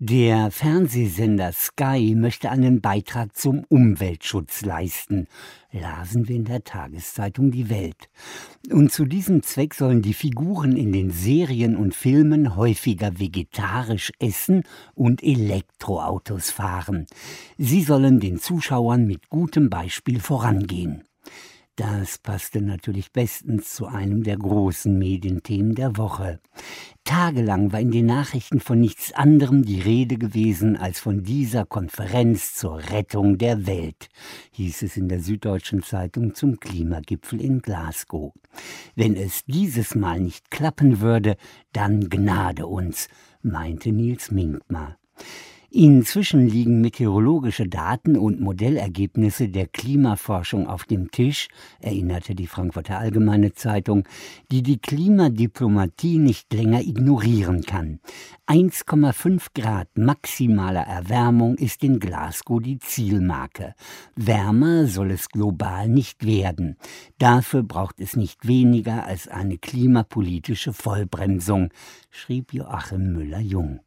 Der Fernsehsender Sky möchte einen Beitrag zum Umweltschutz leisten, lasen wir in der Tageszeitung Die Welt. Und zu diesem Zweck sollen die Figuren in den Serien und Filmen häufiger vegetarisch essen und Elektroautos fahren. Sie sollen den Zuschauern mit gutem Beispiel vorangehen. Das passte natürlich bestens zu einem der großen Medienthemen der Woche. Tagelang war in den Nachrichten von nichts anderem die Rede gewesen als von dieser Konferenz zur Rettung der Welt, hieß es in der Süddeutschen Zeitung zum Klimagipfel in Glasgow. Wenn es dieses Mal nicht klappen würde, dann Gnade uns, meinte Nils Minkmar. Inzwischen liegen meteorologische Daten und Modellergebnisse der Klimaforschung auf dem Tisch, erinnerte die Frankfurter Allgemeine Zeitung, die die Klimadiplomatie nicht länger ignorieren kann. 1,5 Grad maximaler Erwärmung ist in Glasgow die Zielmarke. Wärmer soll es global nicht werden. Dafür braucht es nicht weniger als eine klimapolitische Vollbremsung, schrieb Joachim Müller-Jung.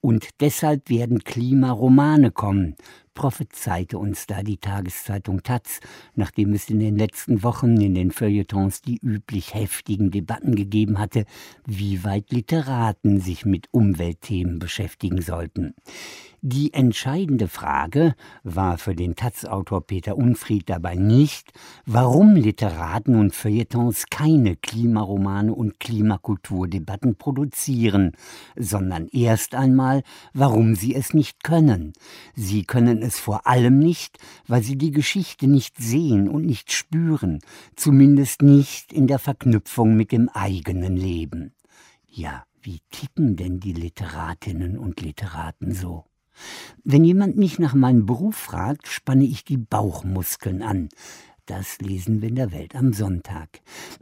Und deshalb werden Klimaromane kommen, prophezeite uns da die Tageszeitung Taz, nachdem es in den letzten Wochen in den Feuilletons die üblich heftigen Debatten gegeben hatte, wie weit Literaten sich mit Umweltthemen beschäftigen sollten. Die entscheidende Frage war für den Taz-Autor Peter Unfried dabei nicht, warum Literaten und Feuilletons keine Klimaromane und Klimakulturdebatten produzieren, sondern erst einmal, warum sie es nicht können. Sie können es vor allem nicht, weil sie die Geschichte nicht sehen und nicht spüren, zumindest nicht in der Verknüpfung mit dem eigenen Leben. Ja, wie ticken denn die Literatinnen und Literaten so? Wenn jemand mich nach meinem Beruf fragt, spanne ich die Bauchmuskeln an. Das lesen wir in der Welt am Sonntag.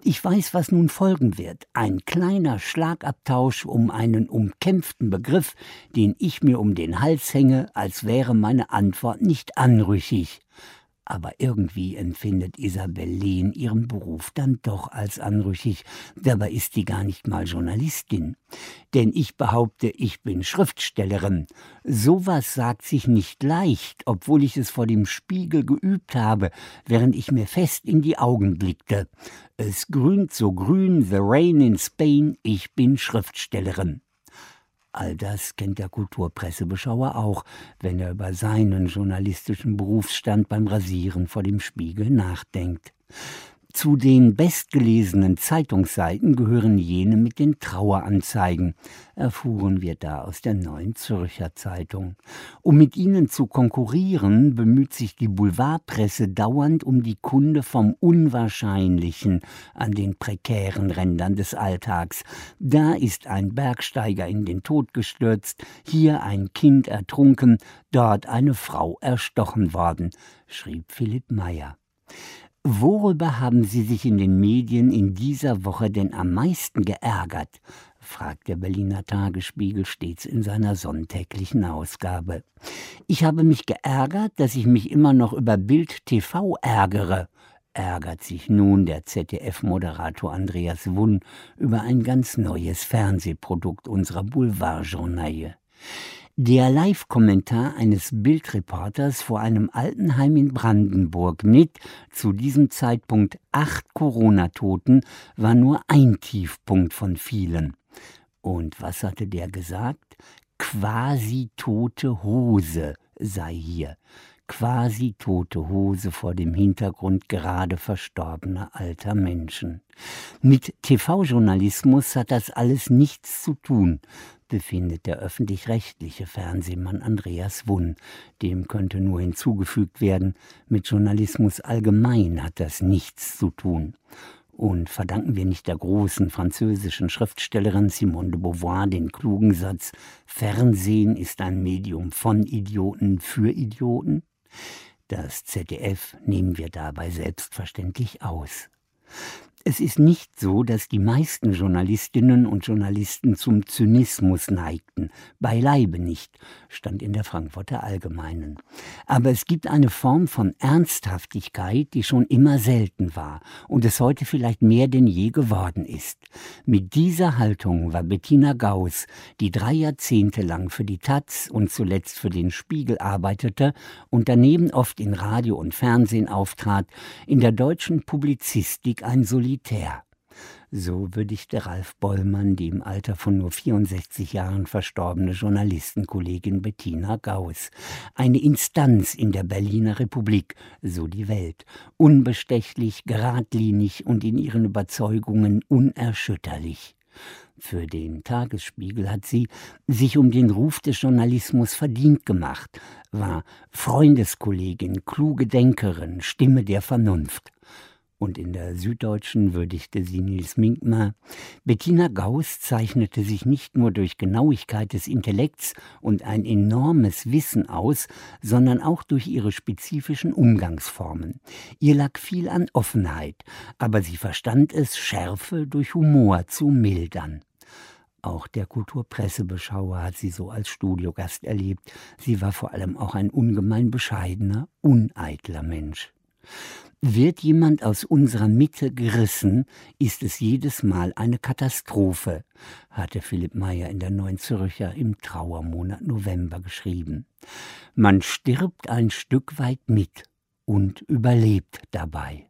Ich weiß, was nun folgen wird. Ein kleiner Schlagabtausch um einen umkämpften Begriff, den ich mir um den Hals hänge, als wäre meine Antwort nicht anrüchig aber irgendwie empfindet Isabel Lehn ihren Beruf dann doch als anrüchig. Dabei ist sie gar nicht mal Journalistin. Denn ich behaupte, ich bin Schriftstellerin. Sowas sagt sich nicht leicht, obwohl ich es vor dem Spiegel geübt habe, während ich mir fest in die Augen blickte. Es grünt so grün, the rain in Spain, ich bin Schriftstellerin. All das kennt der Kulturpressebeschauer auch, wenn er über seinen journalistischen Berufsstand beim Rasieren vor dem Spiegel nachdenkt. Zu den bestgelesenen Zeitungsseiten gehören jene mit den Traueranzeigen, erfuhren wir da aus der Neuen Zürcher Zeitung. Um mit ihnen zu konkurrieren, bemüht sich die Boulevardpresse dauernd um die Kunde vom Unwahrscheinlichen an den prekären Rändern des Alltags. Da ist ein Bergsteiger in den Tod gestürzt, hier ein Kind ertrunken, dort eine Frau erstochen worden, schrieb Philipp Meyer. Worüber haben Sie sich in den Medien in dieser Woche denn am meisten geärgert? fragt der Berliner Tagesspiegel stets in seiner sonntäglichen Ausgabe. Ich habe mich geärgert, dass ich mich immer noch über Bild TV ärgere, ärgert sich nun der ZDF-Moderator Andreas Wunn über ein ganz neues Fernsehprodukt unserer Boulevardjournaille. Der Live-Kommentar eines Bildreporters vor einem Altenheim in Brandenburg mit zu diesem Zeitpunkt acht Corona-Toten war nur ein Tiefpunkt von vielen. Und was hatte der gesagt? Quasi tote Hose sei hier. Quasi tote Hose vor dem Hintergrund gerade verstorbener alter Menschen. Mit TV-Journalismus hat das alles nichts zu tun, befindet der öffentlich-rechtliche Fernsehmann Andreas Wunn. Dem könnte nur hinzugefügt werden, mit Journalismus allgemein hat das nichts zu tun. Und verdanken wir nicht der großen französischen Schriftstellerin Simone de Beauvoir den klugen Satz Fernsehen ist ein Medium von Idioten für Idioten? Das ZDF nehmen wir dabei selbstverständlich aus. Es ist nicht so, dass die meisten Journalistinnen und Journalisten zum Zynismus neigten. Beileibe nicht, stand in der Frankfurter Allgemeinen. Aber es gibt eine Form von Ernsthaftigkeit, die schon immer selten war und es heute vielleicht mehr denn je geworden ist. Mit dieser Haltung war Bettina Gauss, die drei Jahrzehnte lang für die Taz und zuletzt für den Spiegel arbeitete und daneben oft in Radio und Fernsehen auftrat, in der deutschen Publizistik ein Solitär. So würdigte Ralf Bollmann die im Alter von nur 64 Jahren verstorbene Journalistenkollegin Bettina Gauss. Eine Instanz in der Berliner Republik, so die Welt. Unbestechlich, geradlinig und in ihren Überzeugungen unerschütterlich. Für den Tagesspiegel hat sie sich um den Ruf des Journalismus verdient gemacht, war Freundeskollegin, kluge Denkerin, Stimme der Vernunft und in der Süddeutschen würdigte sie Nils Minkmar. Bettina Gauss zeichnete sich nicht nur durch Genauigkeit des Intellekts und ein enormes Wissen aus, sondern auch durch ihre spezifischen Umgangsformen. Ihr lag viel an Offenheit, aber sie verstand es, Schärfe durch Humor zu mildern. Auch der Kulturpressebeschauer hat sie so als Studiogast erlebt. Sie war vor allem auch ein ungemein bescheidener, uneitler Mensch. Wird jemand aus unserer Mitte gerissen, ist es jedes Mal eine Katastrophe, hatte Philipp Meyer in der Neuen Zürcher im Trauermonat November geschrieben. Man stirbt ein Stück weit mit und überlebt dabei.